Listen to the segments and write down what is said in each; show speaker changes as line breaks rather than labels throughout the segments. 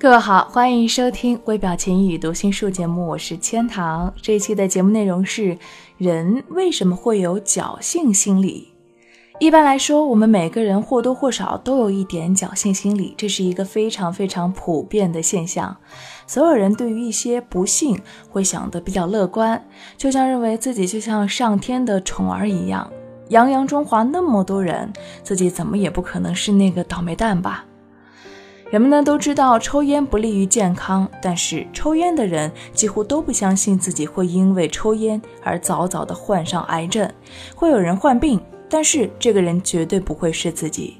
各位好，欢迎收听微表情与读心术节目，我是千堂。这一期的节目内容是：人为什么会有侥幸心理？一般来说，我们每个人或多或少都有一点侥幸心理，这是一个非常非常普遍的现象。所有人对于一些不幸会想得比较乐观，就像认为自己就像上天的宠儿一样。泱泱中华那么多人，自己怎么也不可能是那个倒霉蛋吧？人们呢都知道抽烟不利于健康，但是抽烟的人几乎都不相信自己会因为抽烟而早早的患上癌症。会有人患病，但是这个人绝对不会是自己。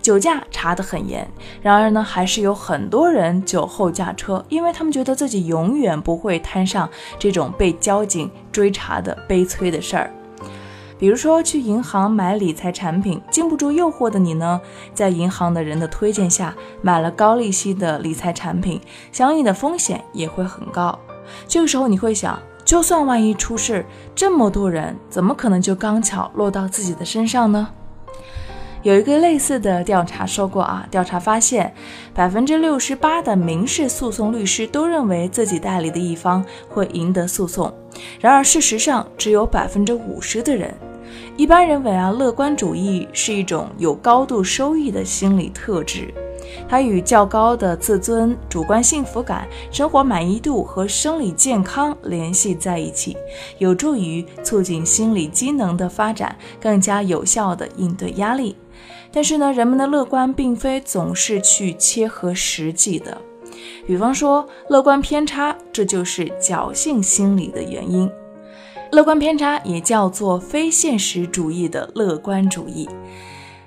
酒驾查得很严，然而呢，还是有很多人酒后驾车，因为他们觉得自己永远不会摊上这种被交警追查的悲催的事儿。比如说去银行买理财产品，经不住诱惑的你呢，在银行的人的推荐下买了高利息的理财产品，相应的风险也会很高。这个时候你会想，就算万一出事，这么多人怎么可能就刚巧落到自己的身上呢？有一个类似的调查说过啊，调查发现，百分之六十八的民事诉讼律师都认为自己代理的一方会赢得诉讼，然而事实上只有百分之五十的人。一般认为啊，乐观主义是一种有高度收益的心理特质，它与较高的自尊、主观幸福感、生活满意度和生理健康联系在一起，有助于促进心理机能的发展，更加有效地应对压力。但是呢，人们的乐观并非总是去切合实际的，比方说乐观偏差，这就是侥幸心理的原因。乐观偏差也叫做非现实主义的乐观主义，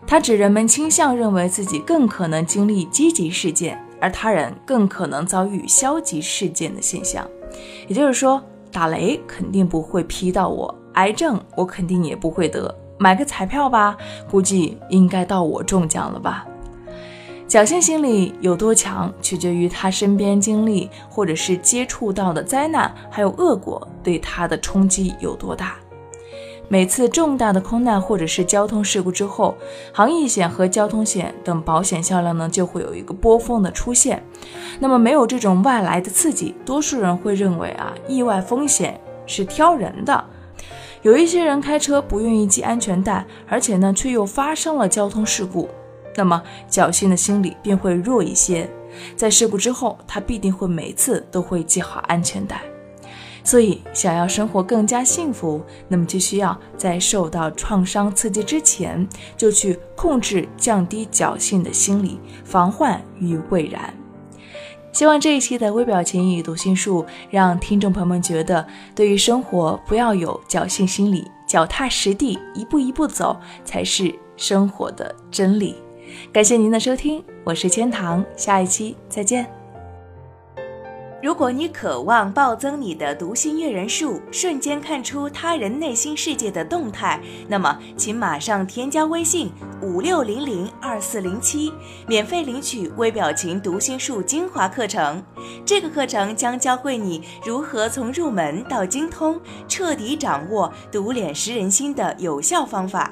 它指人们倾向认为自己更可能经历积极事件，而他人更可能遭遇消极事件的现象。也就是说，打雷肯定不会劈到我，癌症我肯定也不会得，买个彩票吧，估计应该到我中奖了吧。侥幸心理有多强，取决于他身边经历或者是接触到的灾难，还有恶果对他的冲击有多大。每次重大的空难或者是交通事故之后，航业险和交通险等保险销量呢就会有一个波峰的出现。那么没有这种外来的刺激，多数人会认为啊，意外风险是挑人的。有一些人开车不愿意系安全带，而且呢却又发生了交通事故。那么侥幸的心理便会弱一些，在事故之后，他必定会每次都会系好安全带。所以，想要生活更加幸福，那么就需要在受到创伤刺激之前，就去控制、降低侥幸的心理，防患于未然。希望这一期的微表情与读心术，让听众朋友们觉得，对于生活不要有侥幸心理，脚踏实地，一步一步走，才是生活的真理。感谢您的收听，我是千堂，下一期再见。如果你渴望暴增你的读心阅人数，瞬间看出他人内心世界的动态，那么请马上添加微信五六零零二四零七，免费领取微表情读心术精华课程。这个课程将教会你如何从入门到精通，彻底掌握读脸识人心的有效方法。